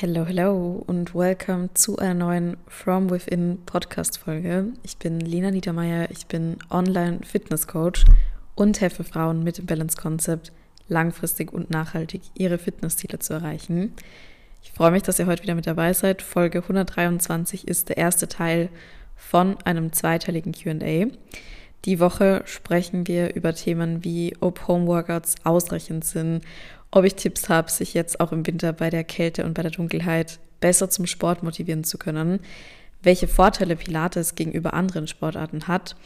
Hello, hello und welcome zu einer neuen From Within Podcast Folge. Ich bin Lena Niedermeyer, ich bin Online Fitness Coach und helfe Frauen mit dem Balance Concept langfristig und nachhaltig ihre Fitnessziele zu erreichen. Ich freue mich, dass ihr heute wieder mit dabei seid. Folge 123 ist der erste Teil von einem zweiteiligen QA. Die Woche sprechen wir über Themen wie, ob Homeworkouts ausreichend sind ob ich Tipps habe, sich jetzt auch im Winter bei der Kälte und bei der Dunkelheit besser zum Sport motivieren zu können, welche Vorteile Pilates gegenüber anderen Sportarten hat,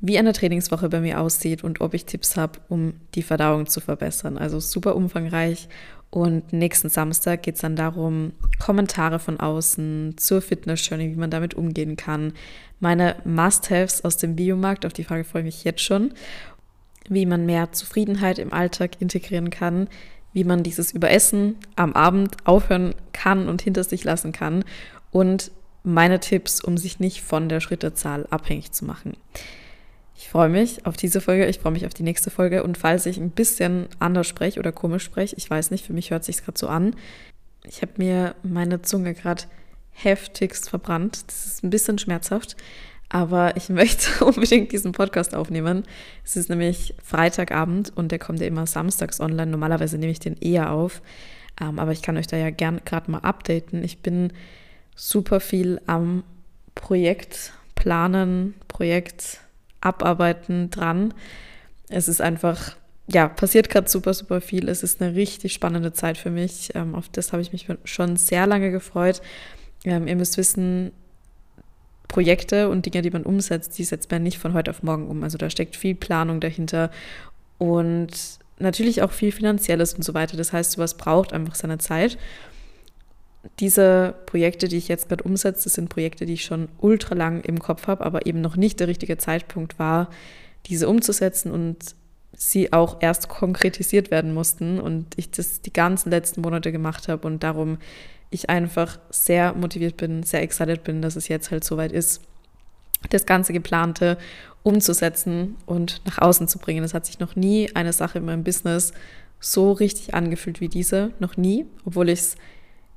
wie eine Trainingswoche bei mir aussieht und ob ich Tipps habe, um die Verdauung zu verbessern. Also super umfangreich. Und nächsten Samstag geht es dann darum, Kommentare von außen zur Fitness-Journey, wie man damit umgehen kann. Meine Must-Haves aus dem Biomarkt, auf die Frage freue ich mich jetzt schon. Wie man mehr Zufriedenheit im Alltag integrieren kann, wie man dieses Überessen am Abend aufhören kann und hinter sich lassen kann und meine Tipps, um sich nicht von der Schrittezahl abhängig zu machen. Ich freue mich auf diese Folge, ich freue mich auf die nächste Folge und falls ich ein bisschen anders spreche oder komisch spreche, ich weiß nicht, für mich hört sich gerade so an. Ich habe mir meine Zunge gerade heftigst verbrannt. Das ist ein bisschen schmerzhaft, aber ich möchte unbedingt diesen Podcast aufnehmen. Es ist nämlich Freitagabend und der kommt ja immer samstags online. Normalerweise nehme ich den eher auf. Ähm, aber ich kann euch da ja gern gerade mal updaten. Ich bin super viel am Projekt planen, Projekt abarbeiten dran. Es ist einfach, ja, passiert gerade super, super viel. Es ist eine richtig spannende Zeit für mich. Ähm, auf das habe ich mich schon sehr lange gefreut. Ähm, ihr müsst wissen, Projekte und Dinge, die man umsetzt, die setzt man nicht von heute auf morgen um. Also da steckt viel Planung dahinter und natürlich auch viel Finanzielles und so weiter. Das heißt, sowas braucht einfach seine Zeit. Diese Projekte, die ich jetzt gerade umsetze, sind Projekte, die ich schon ultra lang im Kopf habe, aber eben noch nicht der richtige Zeitpunkt war, diese umzusetzen und sie auch erst konkretisiert werden mussten und ich das die ganzen letzten Monate gemacht habe und darum ich einfach sehr motiviert bin, sehr excited bin, dass es jetzt halt soweit ist, das ganze geplante umzusetzen und nach außen zu bringen. Es hat sich noch nie eine Sache in meinem Business so richtig angefühlt wie diese, noch nie, obwohl ich es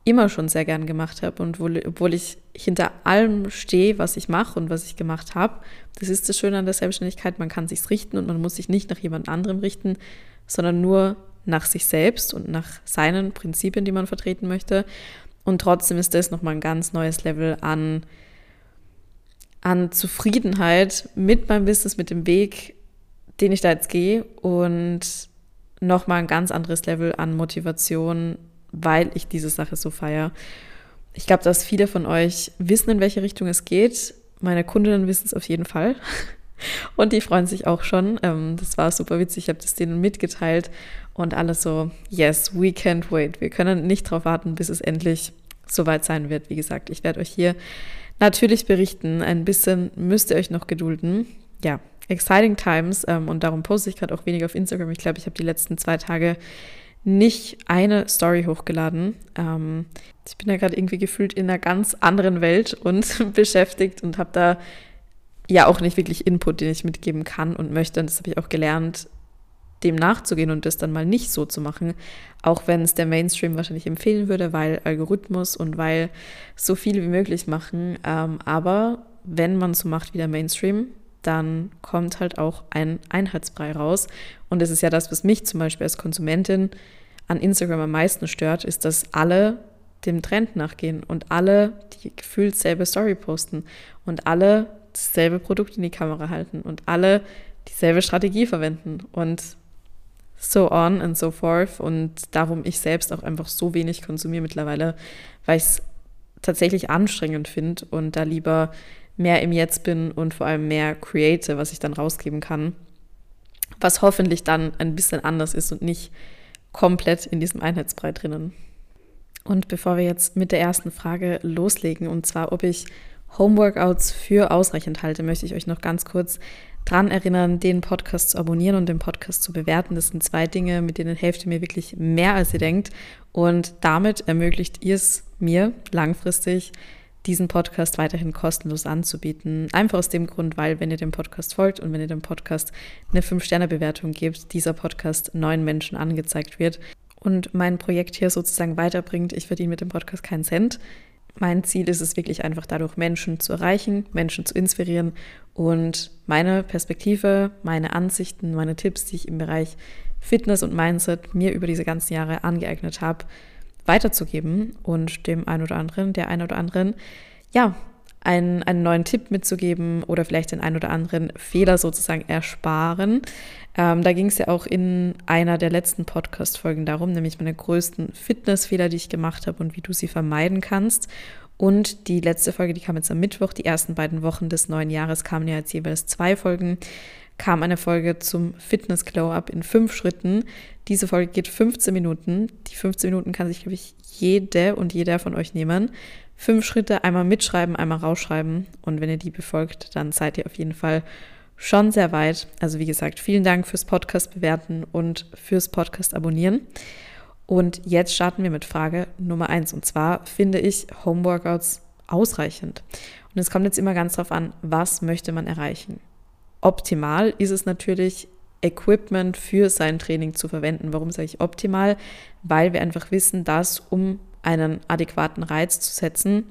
immer schon sehr gern gemacht habe und obwohl, obwohl ich hinter allem stehe, was ich mache und was ich gemacht habe. Das ist das Schöne an der Selbstständigkeit, man kann sich richten und man muss sich nicht nach jemand anderem richten, sondern nur nach sich selbst und nach seinen Prinzipien, die man vertreten möchte. Und trotzdem ist das nochmal ein ganz neues Level an, an Zufriedenheit mit meinem Business, mit dem Weg, den ich da jetzt gehe und nochmal ein ganz anderes Level an Motivation, weil ich diese Sache so feiere. Ich glaube, dass viele von euch wissen, in welche Richtung es geht. Meine Kundinnen wissen es auf jeden Fall. Und die freuen sich auch schon. Ähm, das war super witzig. Ich habe das denen mitgeteilt und alle so, yes, we can't wait. Wir können nicht darauf warten, bis es endlich soweit sein wird. Wie gesagt, ich werde euch hier natürlich berichten. Ein bisschen müsst ihr euch noch gedulden. Ja, exciting times. Ähm, und darum poste ich gerade auch weniger auf Instagram. Ich glaube, ich habe die letzten zwei Tage nicht eine Story hochgeladen. Ähm, ich bin ja gerade irgendwie gefühlt in einer ganz anderen Welt und beschäftigt und habe da ja auch nicht wirklich Input, den ich mitgeben kann und möchte. Und das habe ich auch gelernt, dem nachzugehen und das dann mal nicht so zu machen, auch wenn es der Mainstream wahrscheinlich empfehlen würde, weil Algorithmus und weil so viel wie möglich machen. Ähm, aber wenn man so macht wie der Mainstream, dann kommt halt auch ein Einheitsbrei raus. Und das ist ja das, was mich zum Beispiel als Konsumentin an Instagram am meisten stört, ist, dass alle dem Trend nachgehen und alle die gefühlt selbe Story posten und alle dasselbe Produkt in die Kamera halten und alle dieselbe Strategie verwenden. Und so on and so forth. Und darum ich selbst auch einfach so wenig konsumiere mittlerweile, weil ich es tatsächlich anstrengend finde und da lieber mehr im Jetzt bin und vor allem mehr create, was ich dann rausgeben kann. Was hoffentlich dann ein bisschen anders ist und nicht komplett in diesem Einheitsbrei drinnen. Und bevor wir jetzt mit der ersten Frage loslegen, und zwar ob ich Homeworkouts für ausreichend halte, möchte ich euch noch ganz kurz dran erinnern, den Podcast zu abonnieren und den Podcast zu bewerten. Das sind zwei Dinge, mit denen helft ihr mir wirklich mehr, als ihr denkt. Und damit ermöglicht ihr es mir langfristig, diesen Podcast weiterhin kostenlos anzubieten. Einfach aus dem Grund, weil wenn ihr dem Podcast folgt und wenn ihr dem Podcast eine 5-Sterne-Bewertung gebt, dieser Podcast neuen Menschen angezeigt wird und mein Projekt hier sozusagen weiterbringt. Ich verdiene mit dem Podcast keinen Cent. Mein Ziel ist es wirklich einfach dadurch, Menschen zu erreichen, Menschen zu inspirieren und meine Perspektive, meine Ansichten, meine Tipps, die ich im Bereich Fitness und Mindset mir über diese ganzen Jahre angeeignet habe, weiterzugeben und dem einen oder anderen, der einen oder anderen, ja, einen, einen neuen Tipp mitzugeben oder vielleicht den einen oder anderen Fehler sozusagen ersparen. Ähm, da ging es ja auch in einer der letzten Podcast-Folgen darum, nämlich meine größten Fitnessfehler, die ich gemacht habe und wie du sie vermeiden kannst. Und die letzte Folge, die kam jetzt am Mittwoch. Die ersten beiden Wochen des neuen Jahres kamen ja jetzt jeweils zwei Folgen. Kam eine Folge zum Fitness Glow Up in fünf Schritten. Diese Folge geht 15 Minuten. Die 15 Minuten kann sich, glaube ich, jede und jeder von euch nehmen fünf Schritte einmal mitschreiben, einmal rausschreiben. Und wenn ihr die befolgt, dann seid ihr auf jeden Fall schon sehr weit. Also wie gesagt, vielen Dank fürs Podcast bewerten und fürs Podcast abonnieren. Und jetzt starten wir mit Frage Nummer eins. Und zwar finde ich Homeworkouts ausreichend. Und es kommt jetzt immer ganz darauf an, was möchte man erreichen. Optimal ist es natürlich, Equipment für sein Training zu verwenden. Warum sage ich optimal? Weil wir einfach wissen, dass um einen adäquaten Reiz zu setzen,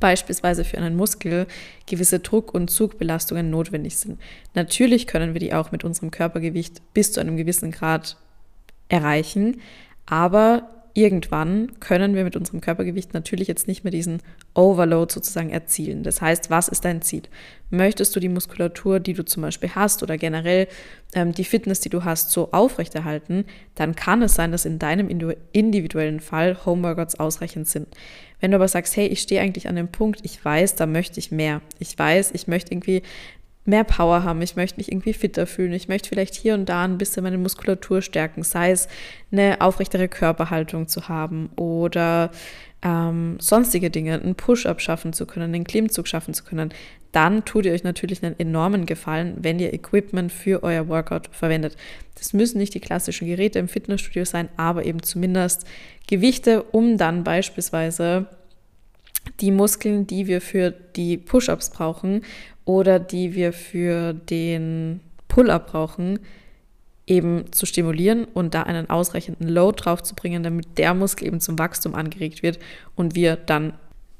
beispielsweise für einen Muskel gewisse Druck- und Zugbelastungen notwendig sind. Natürlich können wir die auch mit unserem Körpergewicht bis zu einem gewissen Grad erreichen, aber irgendwann können wir mit unserem Körpergewicht natürlich jetzt nicht mehr diesen Overload sozusagen erzielen. Das heißt, was ist dein Ziel? Möchtest du die Muskulatur, die du zum Beispiel hast oder generell ähm, die Fitness, die du hast, so aufrechterhalten, dann kann es sein, dass in deinem individuellen Fall Homeworkouts ausreichend sind. Wenn du aber sagst, hey, ich stehe eigentlich an dem Punkt, ich weiß, da möchte ich mehr. Ich weiß, ich möchte irgendwie mehr Power haben, ich möchte mich irgendwie fitter fühlen, ich möchte vielleicht hier und da ein bisschen meine Muskulatur stärken, sei es eine aufrechtere Körperhaltung zu haben oder ähm, sonstige Dinge, einen Push-up schaffen zu können, einen Klimmzug schaffen zu können, dann tut ihr euch natürlich einen enormen Gefallen, wenn ihr Equipment für euer Workout verwendet. Das müssen nicht die klassischen Geräte im Fitnessstudio sein, aber eben zumindest Gewichte, um dann beispielsweise die Muskeln, die wir für die Push-ups brauchen oder die wir für den Pull-up brauchen, eben zu stimulieren und da einen ausreichenden Load drauf zu bringen, damit der Muskel eben zum Wachstum angeregt wird und wir dann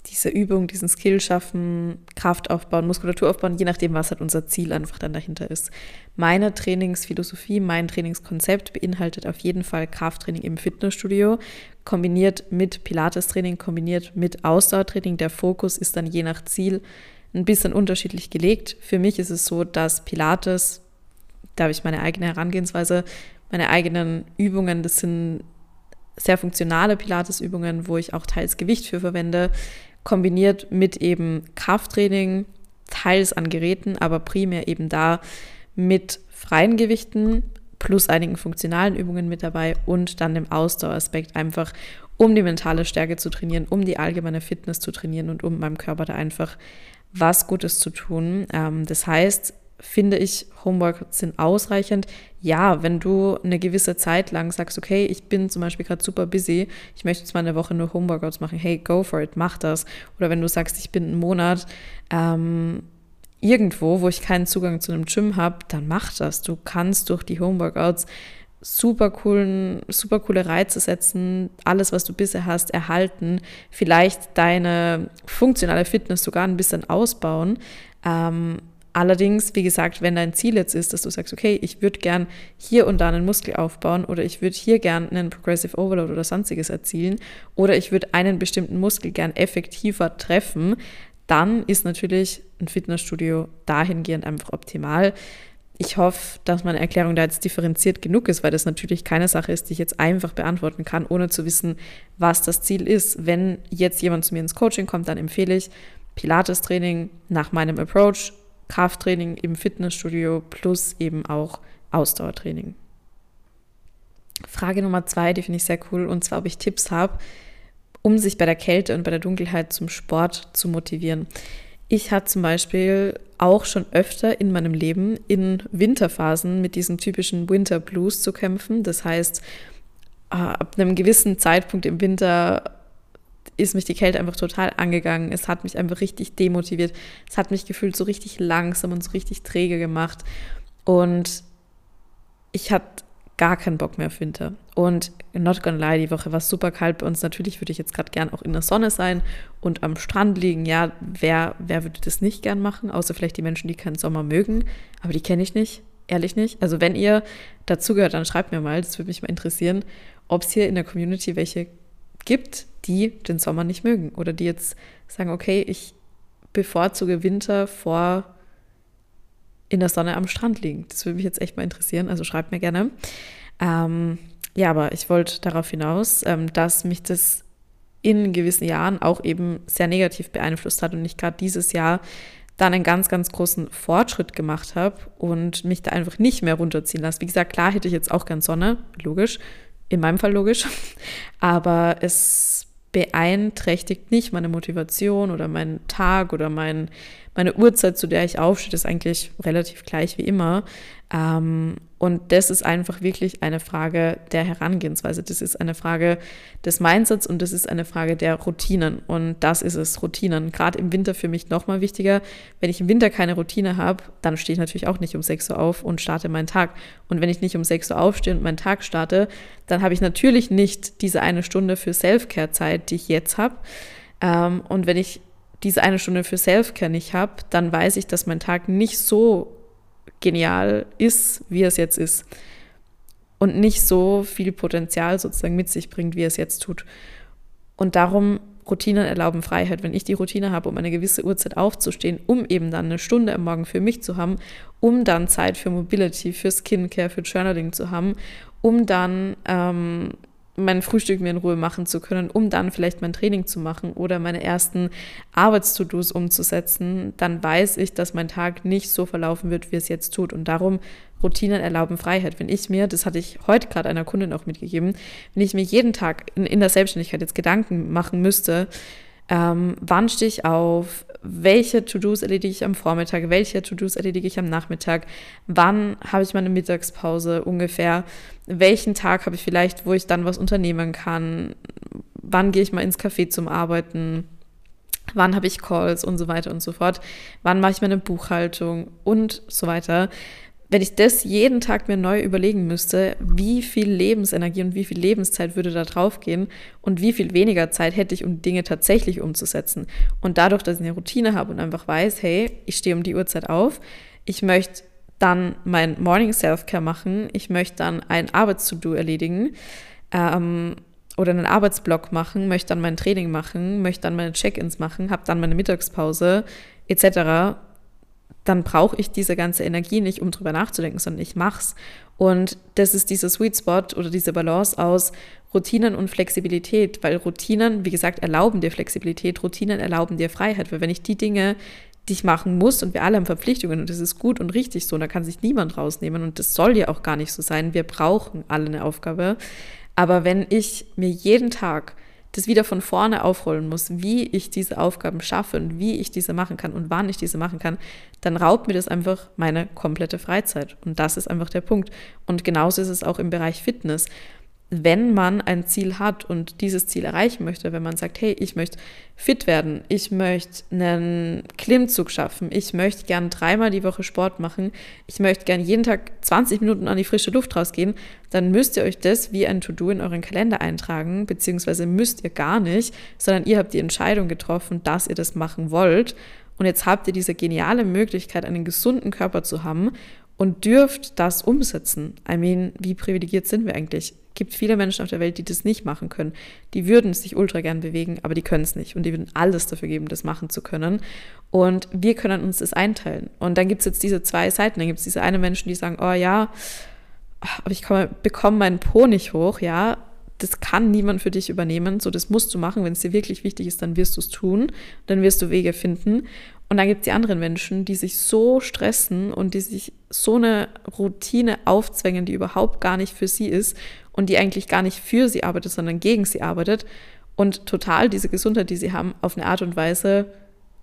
diese Übung, diesen Skill schaffen, Kraft aufbauen, Muskulatur aufbauen, je nachdem, was halt unser Ziel einfach dann dahinter ist. Meine Trainingsphilosophie, mein Trainingskonzept beinhaltet auf jeden Fall Krafttraining im Fitnessstudio, kombiniert mit Pilates-Training, kombiniert mit Ausdauertraining. Der Fokus ist dann je nach Ziel ein bisschen unterschiedlich gelegt. Für mich ist es so, dass Pilates, da habe ich meine eigene Herangehensweise, meine eigenen Übungen, das sind sehr funktionale Pilates-Übungen, wo ich auch teils Gewicht für verwende, kombiniert mit eben Krafttraining, teils an Geräten, aber primär eben da mit freien Gewichten plus einigen funktionalen Übungen mit dabei und dann dem Ausdaueraspekt einfach, um die mentale Stärke zu trainieren, um die allgemeine Fitness zu trainieren und um meinem Körper da einfach was Gutes zu tun. Ähm, das heißt, finde ich, Homeworkouts sind ausreichend. Ja, wenn du eine gewisse Zeit lang sagst, okay, ich bin zum Beispiel gerade super busy, ich möchte jetzt mal eine Woche nur Homeworkouts machen, hey, go for it, mach das. Oder wenn du sagst, ich bin einen Monat ähm, irgendwo, wo ich keinen Zugang zu einem Gym habe, dann mach das. Du kannst durch die Homeworkouts super coolen, super coole Reize setzen, alles, was du bisher hast, erhalten, vielleicht deine funktionale Fitness sogar ein bisschen ausbauen. Ähm, allerdings, wie gesagt, wenn dein Ziel jetzt ist, dass du sagst, okay, ich würde gern hier und da einen Muskel aufbauen oder ich würde hier gern einen Progressive Overload oder sonstiges erzielen oder ich würde einen bestimmten Muskel gern effektiver treffen, dann ist natürlich ein Fitnessstudio dahingehend einfach optimal ich hoffe, dass meine Erklärung da jetzt differenziert genug ist, weil das natürlich keine Sache ist, die ich jetzt einfach beantworten kann, ohne zu wissen, was das Ziel ist. Wenn jetzt jemand zu mir ins Coaching kommt, dann empfehle ich Pilates-Training nach meinem Approach, Krafttraining im Fitnessstudio plus eben auch Ausdauertraining. Frage Nummer zwei, die finde ich sehr cool, und zwar, ob ich Tipps habe, um sich bei der Kälte und bei der Dunkelheit zum Sport zu motivieren. Ich hatte zum Beispiel auch schon öfter in meinem Leben in Winterphasen mit diesen typischen Winter Blues zu kämpfen. Das heißt, äh, ab einem gewissen Zeitpunkt im Winter ist mich die Kälte einfach total angegangen. Es hat mich einfach richtig demotiviert. Es hat mich gefühlt so richtig langsam und so richtig träge gemacht. Und ich hatte gar keinen Bock mehr Winter. Und not gonna lie, die Woche war super kalt bei uns. Natürlich würde ich jetzt gerade gern auch in der Sonne sein und am Strand liegen. Ja, wer, wer würde das nicht gern machen? Außer vielleicht die Menschen, die keinen Sommer mögen. Aber die kenne ich nicht, ehrlich nicht. Also wenn ihr dazugehört, dann schreibt mir mal, das würde mich mal interessieren, ob es hier in der Community welche gibt, die den Sommer nicht mögen oder die jetzt sagen, okay, ich bevorzuge Winter vor in der Sonne am Strand liegen. Das würde mich jetzt echt mal interessieren, also schreibt mir gerne. Ähm, ja, aber ich wollte darauf hinaus, ähm, dass mich das in gewissen Jahren auch eben sehr negativ beeinflusst hat und ich gerade dieses Jahr dann einen ganz, ganz großen Fortschritt gemacht habe und mich da einfach nicht mehr runterziehen lasse. Wie gesagt, klar hätte ich jetzt auch gern Sonne, logisch, in meinem Fall logisch, aber es beeinträchtigt nicht meine Motivation oder meinen Tag oder mein, meine Uhrzeit, zu der ich aufstehe, ist eigentlich relativ gleich wie immer. Ähm, und das ist einfach wirklich eine Frage der Herangehensweise. Das ist eine Frage des Mindsets und das ist eine Frage der Routinen. Und das ist es, Routinen. Gerade im Winter für mich nochmal wichtiger. Wenn ich im Winter keine Routine habe, dann stehe ich natürlich auch nicht um 6 Uhr auf und starte meinen Tag. Und wenn ich nicht um 6 Uhr aufstehe und meinen Tag starte, dann habe ich natürlich nicht diese eine Stunde für Self-Care-Zeit, die ich jetzt habe. Ähm, und wenn ich diese eine Stunde für Self-Care nicht habe, dann weiß ich, dass mein Tag nicht so genial ist, wie es jetzt ist. Und nicht so viel Potenzial sozusagen mit sich bringt, wie es jetzt tut. Und darum, Routinen erlauben Freiheit. Wenn ich die Routine habe, um eine gewisse Uhrzeit aufzustehen, um eben dann eine Stunde am Morgen für mich zu haben, um dann Zeit für Mobility, für Skincare, für Journaling zu haben, um dann ähm, mein Frühstück mir in Ruhe machen zu können, um dann vielleicht mein Training zu machen oder meine ersten Arbeits-To-Dos umzusetzen, dann weiß ich, dass mein Tag nicht so verlaufen wird, wie es jetzt tut. Und darum Routinen erlauben Freiheit. Wenn ich mir, das hatte ich heute gerade einer Kundin auch mitgegeben, wenn ich mir jeden Tag in, in der Selbstständigkeit jetzt Gedanken machen müsste, ähm, wann stehe ich auf, welche To-Dos erledige ich am Vormittag, welche To-Dos erledige ich am Nachmittag, wann habe ich meine Mittagspause ungefähr, welchen Tag habe ich vielleicht, wo ich dann was unternehmen kann, wann gehe ich mal ins Café zum Arbeiten, wann habe ich Calls und so weiter und so fort, wann mache ich meine Buchhaltung und so weiter wenn ich das jeden Tag mir neu überlegen müsste, wie viel Lebensenergie und wie viel Lebenszeit würde da drauf gehen und wie viel weniger Zeit hätte ich, um Dinge tatsächlich umzusetzen. Und dadurch, dass ich eine Routine habe und einfach weiß, hey, ich stehe um die Uhrzeit auf, ich möchte dann mein Morning Self-Care machen, ich möchte dann ein Arbeits-To-Do erledigen ähm, oder einen Arbeitsblock machen, möchte dann mein Training machen, möchte dann meine Check-ins machen, habe dann meine Mittagspause etc dann brauche ich diese ganze Energie nicht, um drüber nachzudenken, sondern ich mach's. Und das ist dieser Sweet Spot oder diese Balance aus Routinen und Flexibilität, weil Routinen, wie gesagt, erlauben dir Flexibilität, Routinen erlauben dir Freiheit, weil wenn ich die Dinge, die ich machen muss und wir alle haben Verpflichtungen und das ist gut und richtig so, und da kann sich niemand rausnehmen und das soll ja auch gar nicht so sein. Wir brauchen alle eine Aufgabe. Aber wenn ich mir jeden Tag das wieder von vorne aufrollen muss, wie ich diese Aufgaben schaffe und wie ich diese machen kann und wann ich diese machen kann, dann raubt mir das einfach meine komplette Freizeit. Und das ist einfach der Punkt. Und genauso ist es auch im Bereich Fitness wenn man ein Ziel hat und dieses Ziel erreichen möchte, wenn man sagt, hey, ich möchte fit werden, ich möchte einen Klimmzug schaffen, ich möchte gern dreimal die Woche Sport machen, ich möchte gern jeden Tag 20 Minuten an die frische Luft rausgehen, dann müsst ihr euch das wie ein To-Do in euren Kalender eintragen, beziehungsweise müsst ihr gar nicht, sondern ihr habt die Entscheidung getroffen, dass ihr das machen wollt. Und jetzt habt ihr diese geniale Möglichkeit, einen gesunden Körper zu haben und dürft das umsetzen. I mean, wie privilegiert sind wir eigentlich? Gibt viele Menschen auf der Welt, die das nicht machen können. Die würden sich ultra gern bewegen, aber die können es nicht. Und die würden alles dafür geben, das machen zu können. Und wir können uns das einteilen. Und dann gibt es jetzt diese zwei Seiten. Dann gibt es diese eine Menschen, die sagen, oh ja, aber ich komme, bekomme meinen Po nicht hoch, ja. Das kann niemand für dich übernehmen. So, das musst du machen. Wenn es dir wirklich wichtig ist, dann wirst du es tun. Dann wirst du Wege finden. Und dann gibt es die anderen Menschen, die sich so stressen und die sich so eine Routine aufzwängen, die überhaupt gar nicht für sie ist und die eigentlich gar nicht für sie arbeitet, sondern gegen sie arbeitet und total diese Gesundheit, die sie haben, auf eine Art und Weise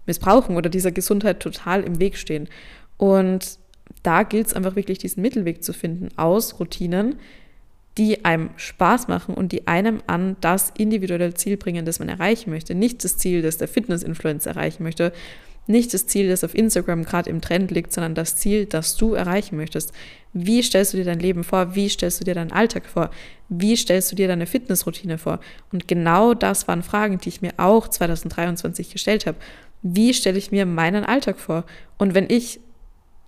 missbrauchen oder dieser Gesundheit total im Weg stehen. Und da gilt es einfach wirklich, diesen Mittelweg zu finden aus Routinen, die einem Spaß machen und die einem an das individuelle Ziel bringen, das man erreichen möchte. Nicht das Ziel, das der Fitness-Influencer erreichen möchte, nicht das Ziel, das auf Instagram gerade im Trend liegt, sondern das Ziel, das du erreichen möchtest. Wie stellst du dir dein Leben vor? Wie stellst du dir deinen Alltag vor? Wie stellst du dir deine Fitnessroutine vor? Und genau das waren Fragen, die ich mir auch 2023 gestellt habe. Wie stelle ich mir meinen Alltag vor? Und wenn ich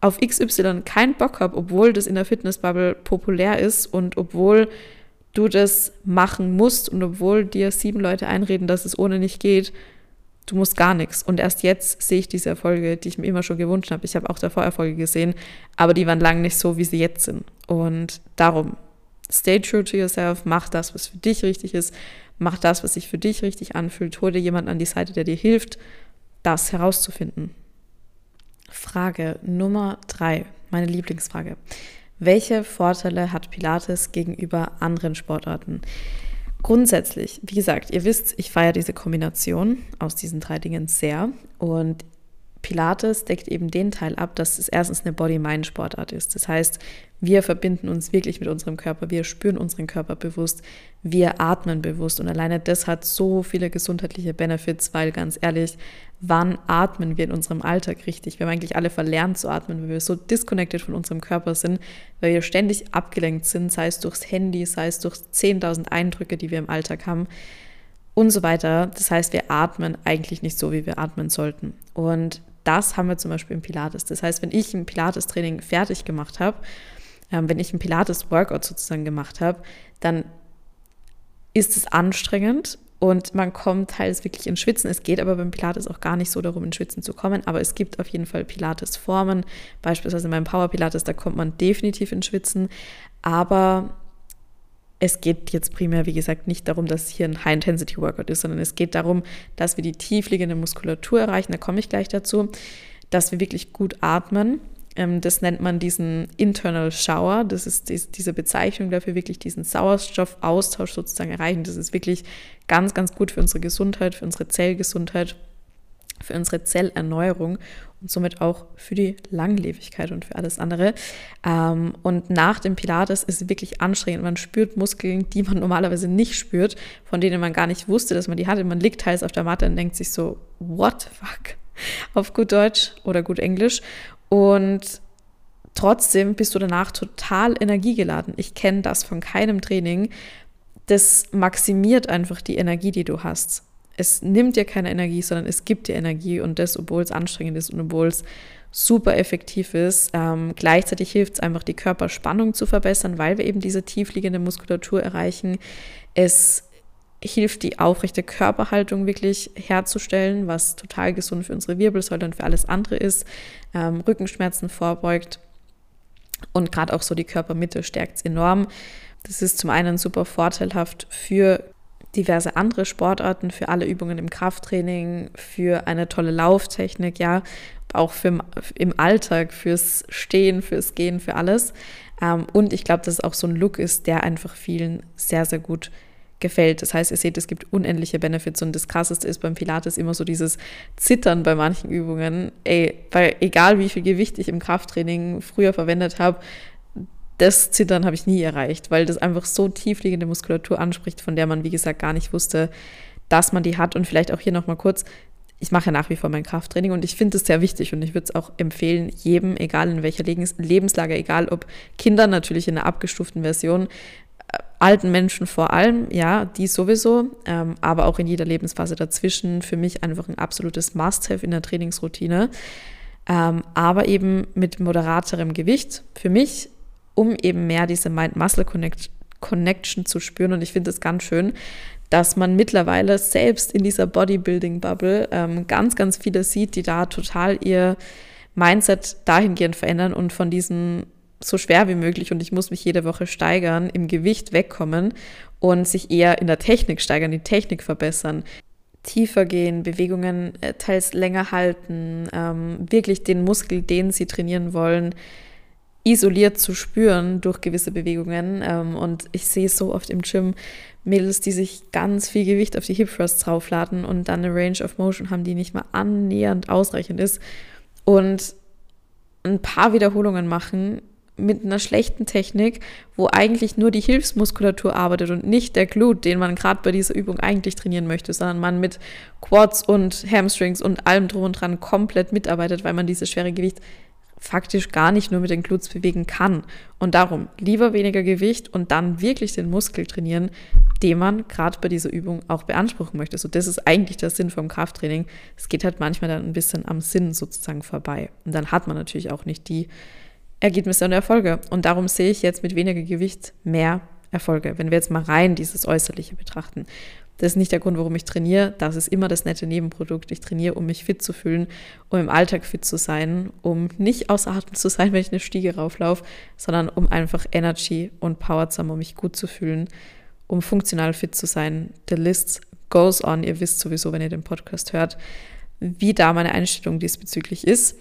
auf XY keinen Bock habe, obwohl das in der Fitnessbubble populär ist und obwohl du das machen musst und obwohl dir sieben Leute einreden, dass es ohne nicht geht, du musst gar nichts. Und erst jetzt sehe ich diese Erfolge, die ich mir immer schon gewünscht habe. Ich habe auch davor Erfolge gesehen, aber die waren lange nicht so, wie sie jetzt sind. Und darum, stay true to yourself, mach das, was für dich richtig ist, mach das, was sich für dich richtig anfühlt, hol dir jemanden an die Seite, der dir hilft, das herauszufinden. Frage Nummer drei, meine Lieblingsfrage. Welche Vorteile hat Pilates gegenüber anderen Sportarten? Grundsätzlich, wie gesagt, ihr wisst, ich feiere diese Kombination aus diesen drei Dingen sehr. Und Pilates deckt eben den Teil ab, dass es erstens eine Body-Mind-Sportart ist. Das heißt, wir verbinden uns wirklich mit unserem Körper, wir spüren unseren Körper bewusst, wir atmen bewusst und alleine das hat so viele gesundheitliche Benefits, weil ganz ehrlich, wann atmen wir in unserem Alltag richtig? Wir haben eigentlich alle verlernt zu atmen, weil wir so disconnected von unserem Körper sind, weil wir ständig abgelenkt sind, sei es durchs Handy, sei es durch 10.000 Eindrücke, die wir im Alltag haben und so weiter. Das heißt, wir atmen eigentlich nicht so, wie wir atmen sollten. Und das haben wir zum Beispiel im Pilates. Das heißt, wenn ich ein Pilates-Training fertig gemacht habe, ähm, wenn ich ein Pilates-Workout sozusagen gemacht habe, dann ist es anstrengend und man kommt teils wirklich ins Schwitzen. Es geht aber beim Pilates auch gar nicht so darum, ins Schwitzen zu kommen, aber es gibt auf jeden Fall Pilates-Formen. Beispielsweise beim Power Pilates, da kommt man definitiv ins Schwitzen, aber es geht jetzt primär, wie gesagt, nicht darum, dass hier ein High-Intensity-Workout ist, sondern es geht darum, dass wir die tiefliegende Muskulatur erreichen, da komme ich gleich dazu, dass wir wirklich gut atmen. Ähm, das nennt man diesen Internal Shower. Das ist diese Bezeichnung dafür, wirklich diesen Sauerstoffaustausch sozusagen erreichen. Das ist wirklich ganz, ganz gut für unsere Gesundheit, für unsere Zellgesundheit für unsere Zellerneuerung und somit auch für die Langlebigkeit und für alles andere. Ähm, und nach dem Pilates ist es wirklich anstrengend. Man spürt Muskeln, die man normalerweise nicht spürt, von denen man gar nicht wusste, dass man die hatte. Man liegt teils auf der Matte und denkt sich so, what the fuck? Auf gut Deutsch oder gut Englisch. Und trotzdem bist du danach total energiegeladen. Ich kenne das von keinem Training. Das maximiert einfach die Energie, die du hast es nimmt dir keine Energie, sondern es gibt dir Energie und das, obwohl es anstrengend ist und obwohl es super effektiv ist. Ähm, gleichzeitig hilft es einfach, die Körperspannung zu verbessern, weil wir eben diese tiefliegende Muskulatur erreichen. Es hilft, die aufrechte Körperhaltung wirklich herzustellen, was total gesund für unsere Wirbelsäule und für alles andere ist. Ähm, Rückenschmerzen vorbeugt und gerade auch so die Körpermitte stärkt es enorm. Das ist zum einen super vorteilhaft für diverse andere Sportarten, für alle Übungen im Krafttraining, für eine tolle Lauftechnik, ja, auch für, im Alltag, fürs Stehen, fürs Gehen, für alles. Ähm, und ich glaube, dass es auch so ein Look ist, der einfach vielen sehr, sehr gut gefällt. Das heißt, ihr seht, es gibt unendliche Benefits und das Krasseste ist beim Pilates immer so dieses Zittern bei manchen Übungen. Ey, weil egal wie viel Gewicht ich im Krafttraining früher verwendet habe, das Zittern habe ich nie erreicht, weil das einfach so tiefliegende Muskulatur anspricht, von der man, wie gesagt, gar nicht wusste, dass man die hat. Und vielleicht auch hier nochmal kurz, ich mache ja nach wie vor mein Krafttraining und ich finde es sehr wichtig und ich würde es auch empfehlen, jedem, egal in welcher Lebenslage, egal ob Kinder natürlich in einer abgestuften Version, äh, alten Menschen vor allem, ja, die sowieso, ähm, aber auch in jeder Lebensphase dazwischen, für mich einfach ein absolutes Must-Have in der Trainingsroutine. Ähm, aber eben mit moderaterem Gewicht. Für mich um eben mehr diese Mind-Muscle-Connection zu spüren. Und ich finde es ganz schön, dass man mittlerweile selbst in dieser Bodybuilding-Bubble ähm, ganz, ganz viele sieht, die da total ihr Mindset dahingehend verändern und von diesem so schwer wie möglich und ich muss mich jede Woche steigern, im Gewicht wegkommen und sich eher in der Technik steigern, die Technik verbessern, tiefer gehen, Bewegungen äh, teils länger halten, ähm, wirklich den Muskel, den sie trainieren wollen, isoliert zu spüren durch gewisse Bewegungen. Ähm, und ich sehe so oft im Gym Mädels, die sich ganz viel Gewicht auf die Hip Thrusts draufladen und dann eine Range of Motion haben, die nicht mal annähernd ausreichend ist. Und ein paar Wiederholungen machen mit einer schlechten Technik, wo eigentlich nur die Hilfsmuskulatur arbeitet und nicht der Glut, den man gerade bei dieser Übung eigentlich trainieren möchte, sondern man mit Quads und Hamstrings und allem drum und dran komplett mitarbeitet, weil man dieses schwere Gewicht faktisch gar nicht nur mit den Glutes bewegen kann. Und darum lieber weniger Gewicht und dann wirklich den Muskel trainieren, den man gerade bei dieser Übung auch beanspruchen möchte. So, das ist eigentlich der Sinn vom Krafttraining. Es geht halt manchmal dann ein bisschen am Sinn sozusagen vorbei. Und dann hat man natürlich auch nicht die Ergebnisse und Erfolge. Und darum sehe ich jetzt mit weniger Gewicht mehr Erfolge. Wenn wir jetzt mal rein dieses Äußerliche betrachten. Das ist nicht der Grund, warum ich trainiere. Das ist immer das nette Nebenprodukt. Ich trainiere, um mich fit zu fühlen, um im Alltag fit zu sein, um nicht außer Atem zu sein, wenn ich eine Stiege rauflaufe, sondern um einfach Energy und Power zu haben, um mich gut zu fühlen, um funktional fit zu sein. The list goes on. Ihr wisst sowieso, wenn ihr den Podcast hört, wie da meine Einstellung diesbezüglich ist.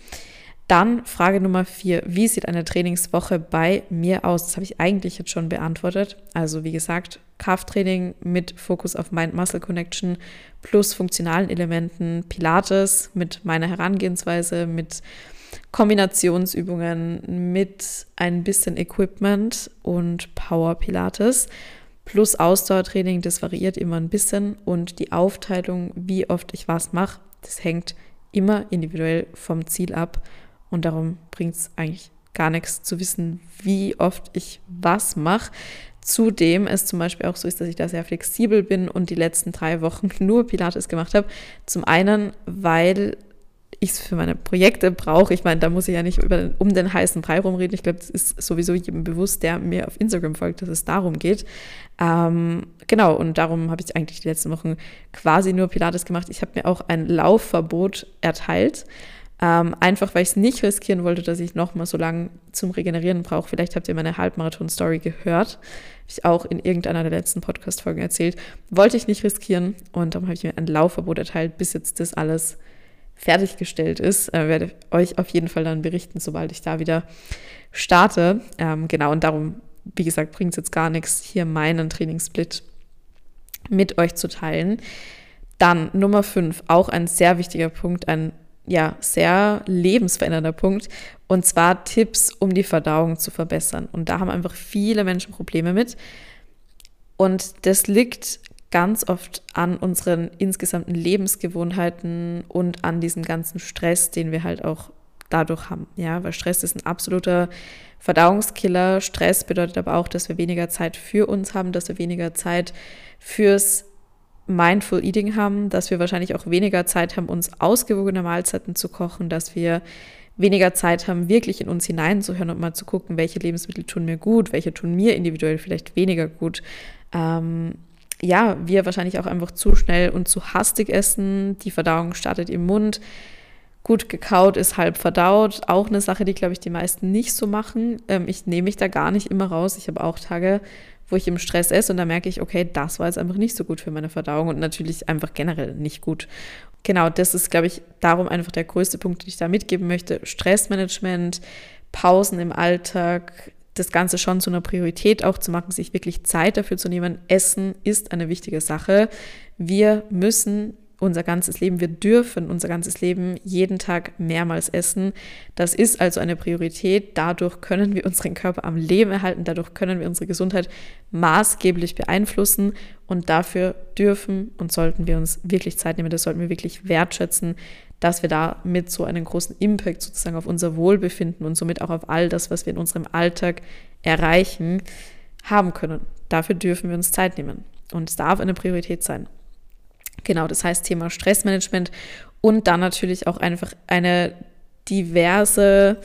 Dann Frage Nummer vier. Wie sieht eine Trainingswoche bei mir aus? Das habe ich eigentlich jetzt schon beantwortet. Also wie gesagt, Krafttraining mit Fokus auf Mind-Muscle-Connection plus funktionalen Elementen, Pilates mit meiner Herangehensweise, mit Kombinationsübungen, mit ein bisschen Equipment und Power Pilates plus Ausdauertraining, das variiert immer ein bisschen und die Aufteilung, wie oft ich was mache, das hängt immer individuell vom Ziel ab und darum bringt es eigentlich gar nichts zu wissen, wie oft ich was mache. Zudem es zum Beispiel auch so ist, dass ich da sehr flexibel bin und die letzten drei Wochen nur Pilates gemacht habe. Zum einen, weil ich es für meine Projekte brauche. Ich meine, da muss ich ja nicht über, um den heißen Brei rumreden. Ich glaube, das ist sowieso jedem bewusst, der mir auf Instagram folgt, dass es darum geht. Ähm, genau, und darum habe ich eigentlich die letzten Wochen quasi nur Pilates gemacht. Ich habe mir auch ein Laufverbot erteilt. Ähm, einfach weil ich es nicht riskieren wollte, dass ich nochmal so lange zum Regenerieren brauche. Vielleicht habt ihr meine Halbmarathon-Story gehört. Habe ich auch in irgendeiner der letzten Podcast-Folgen erzählt. Wollte ich nicht riskieren und darum habe ich mir ein Laufverbot erteilt, bis jetzt das alles fertiggestellt ist. Äh, werde euch auf jeden Fall dann berichten, sobald ich da wieder starte. Ähm, genau, und darum, wie gesagt, bringt es jetzt gar nichts, hier meinen Trainingssplit mit euch zu teilen. Dann Nummer 5, auch ein sehr wichtiger Punkt, ein ja, sehr lebensverändernder Punkt. Und zwar Tipps, um die Verdauung zu verbessern. Und da haben einfach viele Menschen Probleme mit. Und das liegt ganz oft an unseren insgesamten Lebensgewohnheiten und an diesem ganzen Stress, den wir halt auch dadurch haben. Ja, weil Stress ist ein absoluter Verdauungskiller. Stress bedeutet aber auch, dass wir weniger Zeit für uns haben, dass wir weniger Zeit fürs Mindful Eating haben, dass wir wahrscheinlich auch weniger Zeit haben, uns ausgewogene Mahlzeiten zu kochen, dass wir weniger Zeit haben, wirklich in uns hineinzuhören und mal zu gucken, welche Lebensmittel tun mir gut, welche tun mir individuell vielleicht weniger gut. Ähm, ja, wir wahrscheinlich auch einfach zu schnell und zu hastig essen. Die Verdauung startet im Mund. Gut gekaut ist halb verdaut. Auch eine Sache, die, glaube ich, die meisten nicht so machen. Ähm, ich nehme mich da gar nicht immer raus. Ich habe auch Tage, wo ich im Stress esse und da merke ich, okay, das war jetzt einfach nicht so gut für meine Verdauung und natürlich einfach generell nicht gut. Genau, das ist, glaube ich, darum einfach der größte Punkt, den ich da mitgeben möchte. Stressmanagement, Pausen im Alltag, das Ganze schon zu einer Priorität auch zu machen, sich wirklich Zeit dafür zu nehmen. Essen ist eine wichtige Sache. Wir müssen unser ganzes Leben. Wir dürfen unser ganzes Leben jeden Tag mehrmals essen. Das ist also eine Priorität. Dadurch können wir unseren Körper am Leben erhalten. Dadurch können wir unsere Gesundheit maßgeblich beeinflussen. Und dafür dürfen und sollten wir uns wirklich Zeit nehmen. Das sollten wir wirklich wertschätzen, dass wir damit so einen großen Impact sozusagen auf unser Wohlbefinden und somit auch auf all das, was wir in unserem Alltag erreichen, haben können. Dafür dürfen wir uns Zeit nehmen. Und es darf eine Priorität sein. Genau, das heißt Thema Stressmanagement und dann natürlich auch einfach eine diverse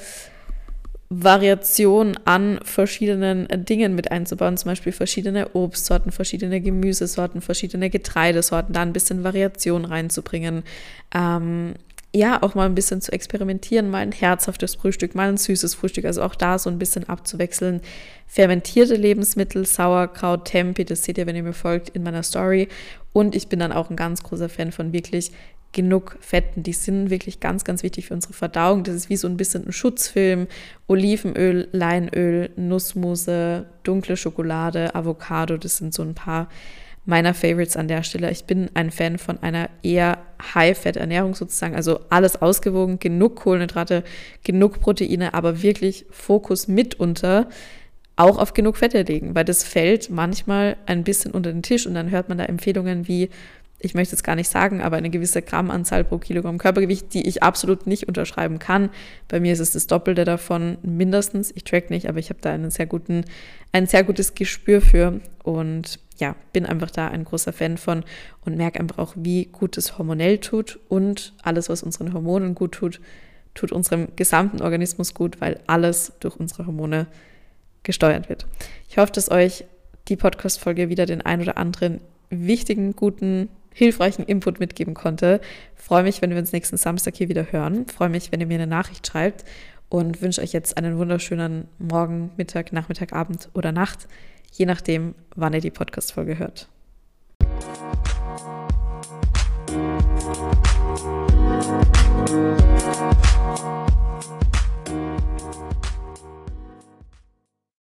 Variation an verschiedenen Dingen mit einzubauen, zum Beispiel verschiedene Obstsorten, verschiedene Gemüsesorten, verschiedene Getreidesorten, da ein bisschen Variation reinzubringen. Ähm, ja, auch mal ein bisschen zu experimentieren, mal ein herzhaftes Frühstück, mal ein süßes Frühstück, also auch da so ein bisschen abzuwechseln. Fermentierte Lebensmittel, Sauerkraut, Tempe, das seht ihr, wenn ihr mir folgt, in meiner Story. Und ich bin dann auch ein ganz großer Fan von wirklich genug Fetten. Die sind wirklich ganz, ganz wichtig für unsere Verdauung. Das ist wie so ein bisschen ein Schutzfilm. Olivenöl, Leinöl, Nussmuse, dunkle Schokolade, Avocado, das sind so ein paar meiner Favorites an der Stelle. Ich bin ein Fan von einer eher High-Fat-Ernährung sozusagen, also alles ausgewogen, genug Kohlenhydrate, genug Proteine, aber wirklich Fokus mitunter auch auf genug Fette legen, weil das fällt manchmal ein bisschen unter den Tisch und dann hört man da Empfehlungen wie ich möchte es gar nicht sagen, aber eine gewisse Grammanzahl pro Kilogramm Körpergewicht, die ich absolut nicht unterschreiben kann. Bei mir ist es das Doppelte davon mindestens. Ich track nicht, aber ich habe da einen sehr guten, ein sehr gutes Gespür für und ja, bin einfach da ein großer Fan von und merke einfach auch, wie gut es hormonell tut und alles, was unseren Hormonen gut tut, tut unserem gesamten Organismus gut, weil alles durch unsere Hormone gesteuert wird. Ich hoffe, dass euch die Podcast-Folge wieder den ein oder anderen wichtigen, guten hilfreichen Input mitgeben konnte. Freue mich, wenn wir uns nächsten Samstag hier wieder hören. Freue mich, wenn ihr mir eine Nachricht schreibt und wünsche euch jetzt einen wunderschönen Morgen, Mittag, Nachmittag, Abend oder Nacht, je nachdem, wann ihr die Podcast-Folge hört. Musik